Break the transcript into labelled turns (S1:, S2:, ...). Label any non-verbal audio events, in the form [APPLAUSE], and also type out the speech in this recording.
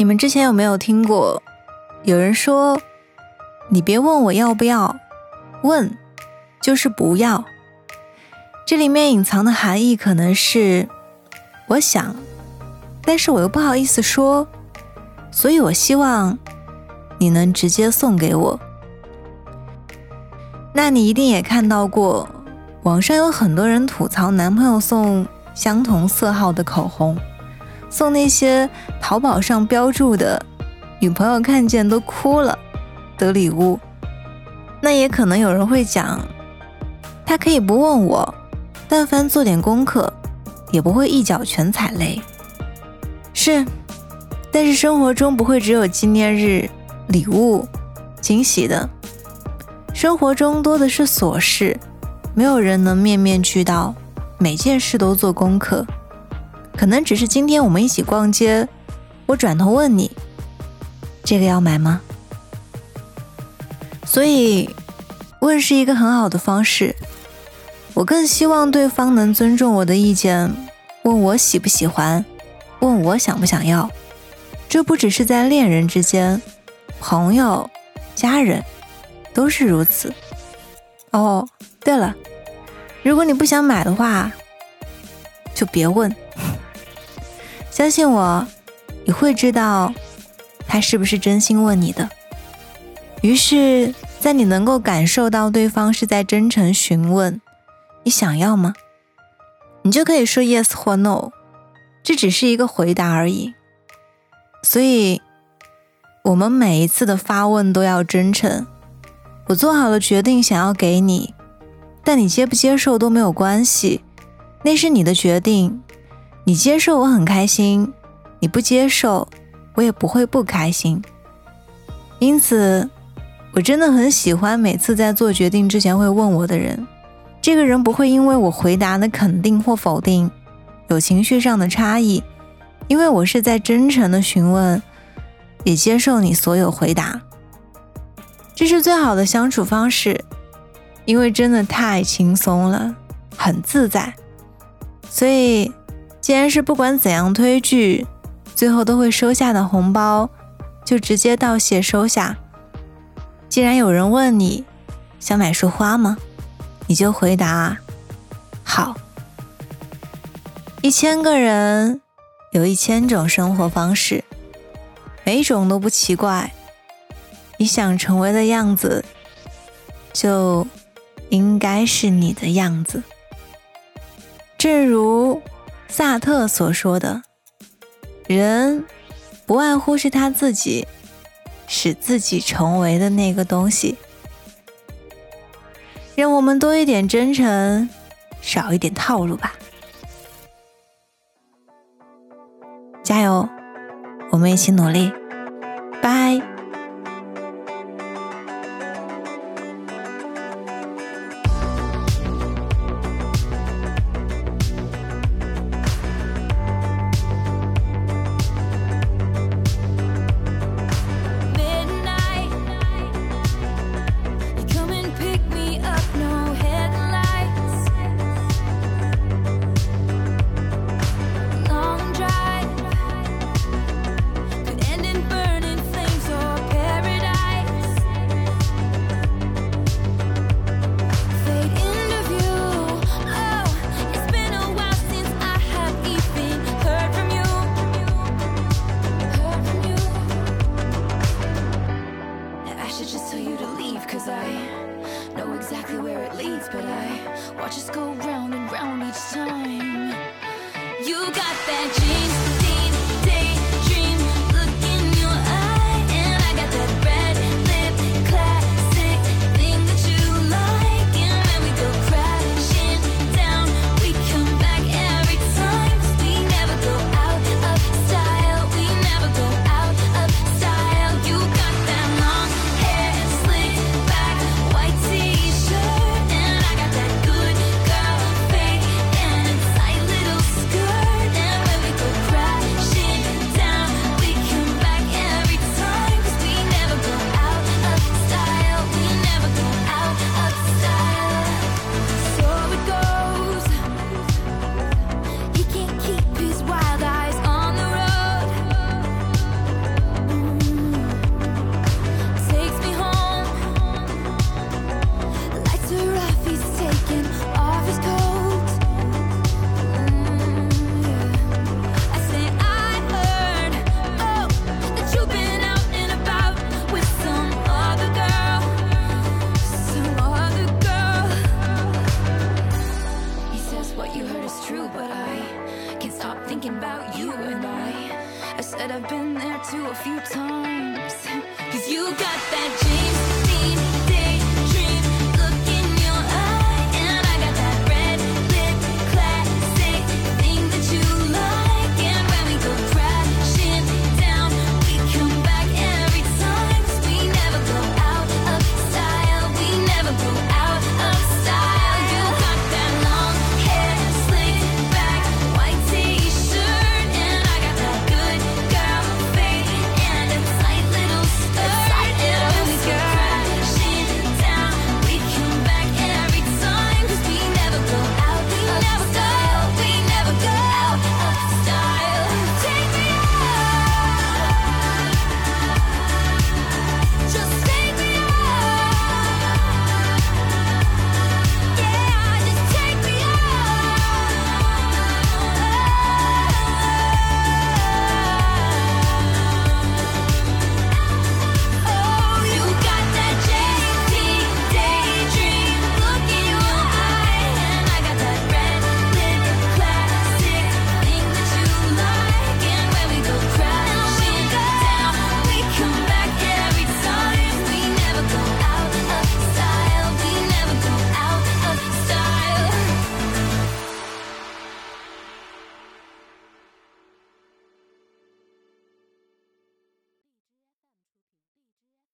S1: 你们之前有没有听过？有人说：“你别问我要不要，问就是不要。”这里面隐藏的含义可能是：我想，但是我又不好意思说，所以我希望你能直接送给我。那你一定也看到过，网上有很多人吐槽男朋友送相同色号的口红，送那些淘宝上标注的，女朋友看见都哭了的礼物。那也可能有人会讲，他可以不问我。但凡做点功课，也不会一脚全踩雷。是，但是生活中不会只有纪念日、礼物、惊喜的。生活中多的是琐事，没有人能面面俱到，每件事都做功课。可能只是今天我们一起逛街，我转头问你：“这个要买吗？”所以，问是一个很好的方式。我更希望对方能尊重我的意见，问我喜不喜欢，问我想不想要。这不只是在恋人之间，朋友、家人都是如此。哦，对了，如果你不想买的话，就别问。相信我，你会知道他是不是真心问你的。于是，在你能够感受到对方是在真诚询问。你想要吗？你就可以说 yes 或 no，这只是一个回答而已。所以，我们每一次的发问都要真诚。我做好了决定，想要给你，但你接不接受都没有关系，那是你的决定。你接受我很开心，你不接受我也不会不开心。因此，我真的很喜欢每次在做决定之前会问我的人。这个人不会因为我回答的肯定或否定，有情绪上的差异，因为我是在真诚的询问，也接受你所有回答，这是最好的相处方式，因为真的太轻松了，很自在。所以，既然是不管怎样推拒，最后都会收下的红包，就直接道谢收下。既然有人问你想买束花吗？你就回答好。一千个人有一千种生活方式，每种都不奇怪。你想成为的样子，就应该是你的样子。正如萨特所说的：“人不外乎是他自己使自己成为的那个东西。”让我们多一点真诚，少一点套路吧。加油，我们一起努力，拜。
S2: You got that genius. Too a few times. [LAUGHS] Cause you got that James Dean